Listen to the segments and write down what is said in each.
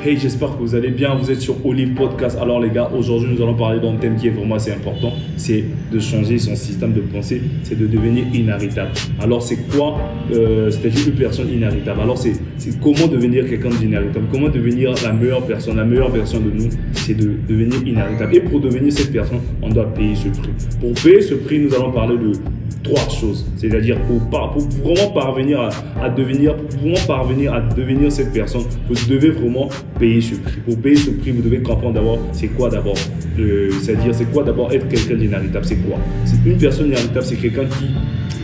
Hey, j'espère que vous allez bien. Vous êtes sur Olive Podcast. Alors, les gars, aujourd'hui, nous allons parler d'un thème qui est vraiment assez important. C'est de changer son système de pensée. C'est de devenir inarrêtable. Alors, c'est quoi euh, C'est-à-dire personne inarrêtable? Alors, c'est comment devenir quelqu'un d'inarrêtable? Comment devenir la meilleure personne La meilleure version de nous, c'est de devenir inarrêtable. Et pour devenir cette personne, on doit payer ce prix. Pour payer ce prix, nous allons parler de trois choses. C'est-à-dire pour, pour, vraiment parvenir à, devenir, pour vraiment parvenir à devenir cette personne, vous devez vraiment payer ce prix. Pour payer ce prix, vous devez comprendre d'abord c'est quoi d'abord. C'est-à-dire c'est quoi d'abord être quelqu'un d'inarrêtable. C'est quoi? C'est une personne inarrêtable, c'est quelqu'un qui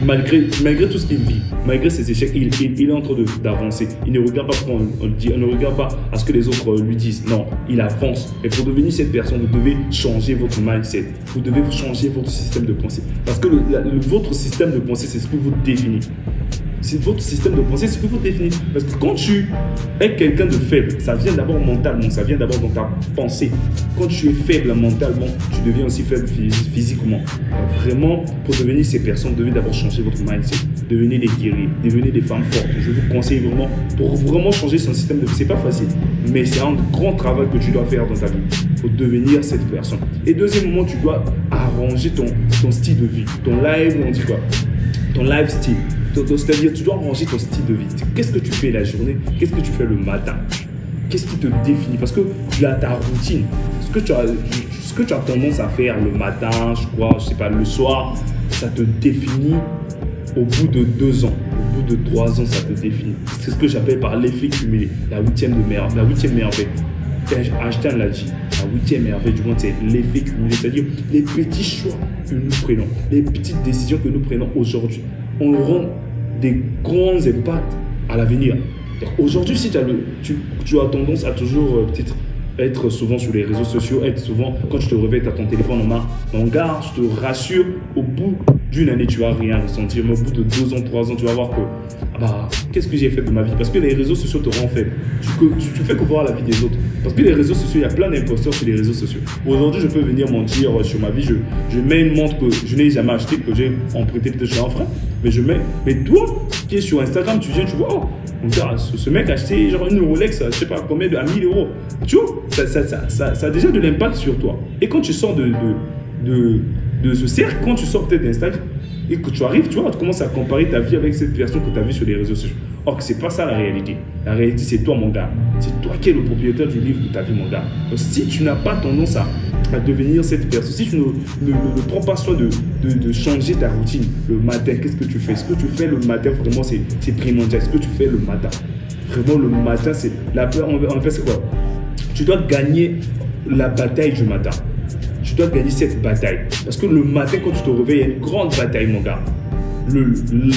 malgré, tout ce qu'il vit, malgré ses échecs, il, est en train d'avancer. Il ne regarde pas on, le dit, on ne regarde pas à ce que les autres lui disent. Non, il avance. Et pour devenir cette personne, vous devez changer votre mindset. Vous devez changer votre système de pensée. Parce que votre système de pensée, c'est ce que vous définit c'est votre système de pensée, ce que vous définissez. Parce que quand tu es quelqu'un de faible, ça vient d'abord mentalement, ça vient d'abord dans ta pensée. Quand tu es faible mentalement, tu deviens aussi faible physiquement. vraiment, pour devenir ces personnes, vous devez d'abord changer votre mindset. Devenez des guerriers, devenez des femmes fortes. Je vous conseille vraiment, pour vraiment changer son système de c'est pas facile, mais c'est un grand travail que tu dois faire dans ta vie pour devenir cette personne. Et deuxièmement, tu dois arranger ton, ton style de vie, ton live, on dit quoi? Ton lifestyle c'est-à-dire, tu dois ranger ton style de vie. Qu'est-ce que tu fais la journée? Qu'est-ce que tu fais le matin? Qu'est-ce qui te définit? Parce que tu as ta routine. Ce que tu as, ce que tu as tendance à faire le matin, je crois, je sais pas, le soir, ça te définit au bout de deux ans, au bout de trois ans, ça te définit. C'est ce que j'appelle par l'effet cumulé, la huitième, merveille. Einstein l'a dit, la huitième merveille du monde, c'est l'effet cumulé, c'est-à-dire les petits choix que nous prenons, les petites décisions que nous prenons aujourd'hui, on rend des grands impacts à l'avenir. Aujourd'hui, si tu, tu, as tendance à toujours euh, être souvent sur les réseaux sociaux, être souvent, quand tu te réveilles, tu as ton téléphone en main. Mon gars, je te rassure, au bout d'une année, tu vas rien ressentir. Mais au bout de deux ans, trois ans, tu vas voir que, ah bah, qu'est-ce que j'ai fait de ma vie? Parce que les réseaux sociaux te rendent faible. Tu, fais que voir la vie des autres. Parce que les réseaux sociaux, il y a plein d'imposteurs sur les réseaux sociaux. Aujourd'hui, je peux venir mentir sur ma vie. Je, mets une montre que je n'ai jamais achetée, que j'ai empruntée peut-être chez un frère. Mais je mets. Mais toi, qui es sur Instagram, tu viens, tu vois, oh, on dit, ce, mec a acheté genre une Rolex, je sais pas combien, de, à 1000 euros. Tu vois, ça, ça, ça, ça, a déjà de l'impact sur toi. Et quand tu sors de, de, de ce quand tu sors peut-être d'Instagram, et que tu arrives, tu vois, tu commences à comparer ta vie avec cette personne que tu as vue sur les réseaux sociaux. Or, ce n'est pas ça la réalité. La réalité, c'est toi, mon gars. C'est toi qui es le propriétaire du livre de ta vie, mon gars. Donc, si tu n'as pas tendance à, devenir cette personne, si tu ne, prends pas soin de, de, changer ta routine le matin, qu'est-ce que tu fais? Ce que tu fais le matin, vraiment, c'est primordial? Ce que tu fais le matin, vraiment, le matin, c'est la En fait, c'est quoi? Tu dois gagner la bataille du matin tu dois gagner cette bataille. Parce que le matin, quand tu te réveilles, il y a une grande bataille, mon gars. Le,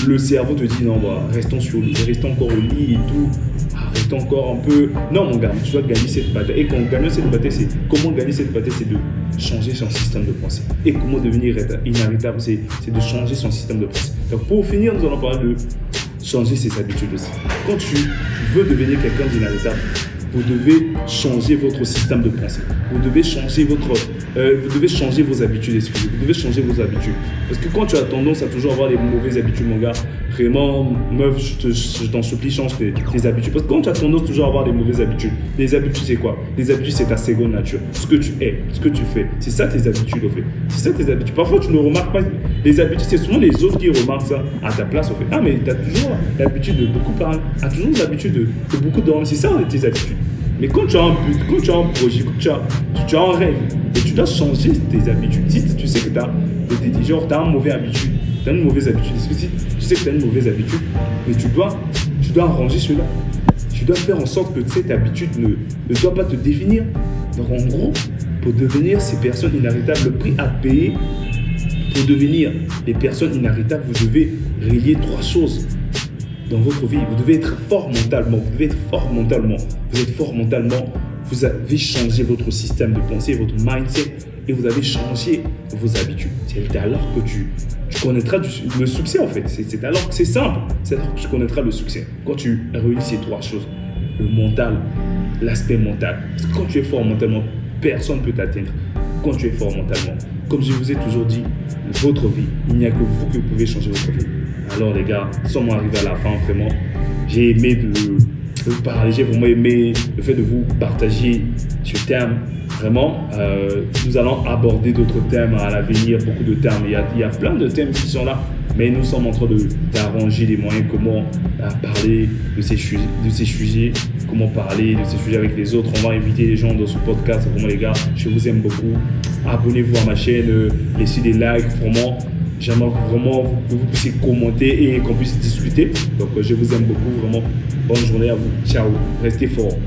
le, cerveau te dit non, bah, restons, sur, restons encore au lit et tout. Ah, restons encore un peu. Non, mon gars, tu dois gagner cette bataille. Et quand on gagne cette bataille, c'est comment gagner cette bataille C'est de changer son système de pensée. Et comment devenir inarrêtable C'est de changer son système de pensée. Donc, pour finir, nous allons parler de changer ses habitudes aussi. Quand tu veux devenir quelqu'un d'inarrêtable, vous devez changer votre système de pensée. Vous devez changer votre, euh, vous devez changer vos habitudes Vous devez changer vos habitudes. Parce que quand tu as tendance à toujours avoir les mauvaises habitudes, mon gars, vraiment, meuf, je t'en supplie, change tes, habitudes. Parce que quand tu as tendance toujours à avoir des mauvaises habitudes, les habitudes, c'est quoi? Les habitudes, c'est ta seconde nature. Ce que tu es, ce que tu fais. C'est ça tes habitudes, au fait. C'est ça tes habitudes. Parfois, tu ne remarques pas les habitudes. C'est souvent les autres qui remarquent ça à ta place, au fait. Ah, mais tu as toujours l'habitude de beaucoup parler. Tu toujours l'habitude de, de beaucoup dormir. C'est ça tes habitudes. Mais quand tu as un but, quand tu as un projet, quand tu as, tu as un rêve, tu dois changer tes habitudes. Si tu sais que tu as, genre, as une mauvaise habitude, tu as une mauvaise habitude, tu sais que tu as une mauvaise habitude, mais tu dois, tu dois arranger cela. Tu dois faire en sorte que cette habitude ne, ne doit pas te définir. Donc en gros, pour devenir ces personnes inarrêtables, le prix à payer pour devenir des personnes inarrêtables, vous devez relier trois choses dans votre vie. Vous devez être fort mentalement. Vous devez être fort mentalement. Vous êtes fort mentalement. Vous avez changé votre système de pensée, votre mindset, et vous avez changé vos habitudes. C'est alors que tu, connaîtras le succès en fait. C'est alors que c'est simple. C'est alors que tu connaîtras le succès. Quand tu réunis ces trois choses, le mental, l'aspect mental. Quand tu es fort mentalement, personne ne peut t'atteindre. Quand tu es fort mentalement, comme je vous ai toujours dit, votre vie, il n'y a que vous qui pouvez changer votre vie. Alors les gars, sommes arrivés à la fin vraiment. J'ai aimé de vous parler. J'ai vraiment aimé le fait de vous partager ce thème. Vraiment, euh, nous allons aborder d'autres thèmes à l'avenir, beaucoup de thèmes. Il y, a, il y a plein de thèmes qui sont là, mais nous sommes en train d'arranger les moyens, comment euh, parler de ces, de ces sujets, comment parler de ces sujets avec les autres. On va inviter les gens dans ce podcast. Vraiment, les gars, je vous aime beaucoup. Abonnez-vous à ma chaîne, euh, laissez des likes. Vraiment, j'aimerais vraiment que vous puissiez commenter et qu'on puisse discuter. Donc, je vous aime beaucoup. Vraiment, bonne journée à vous. Ciao. Restez forts.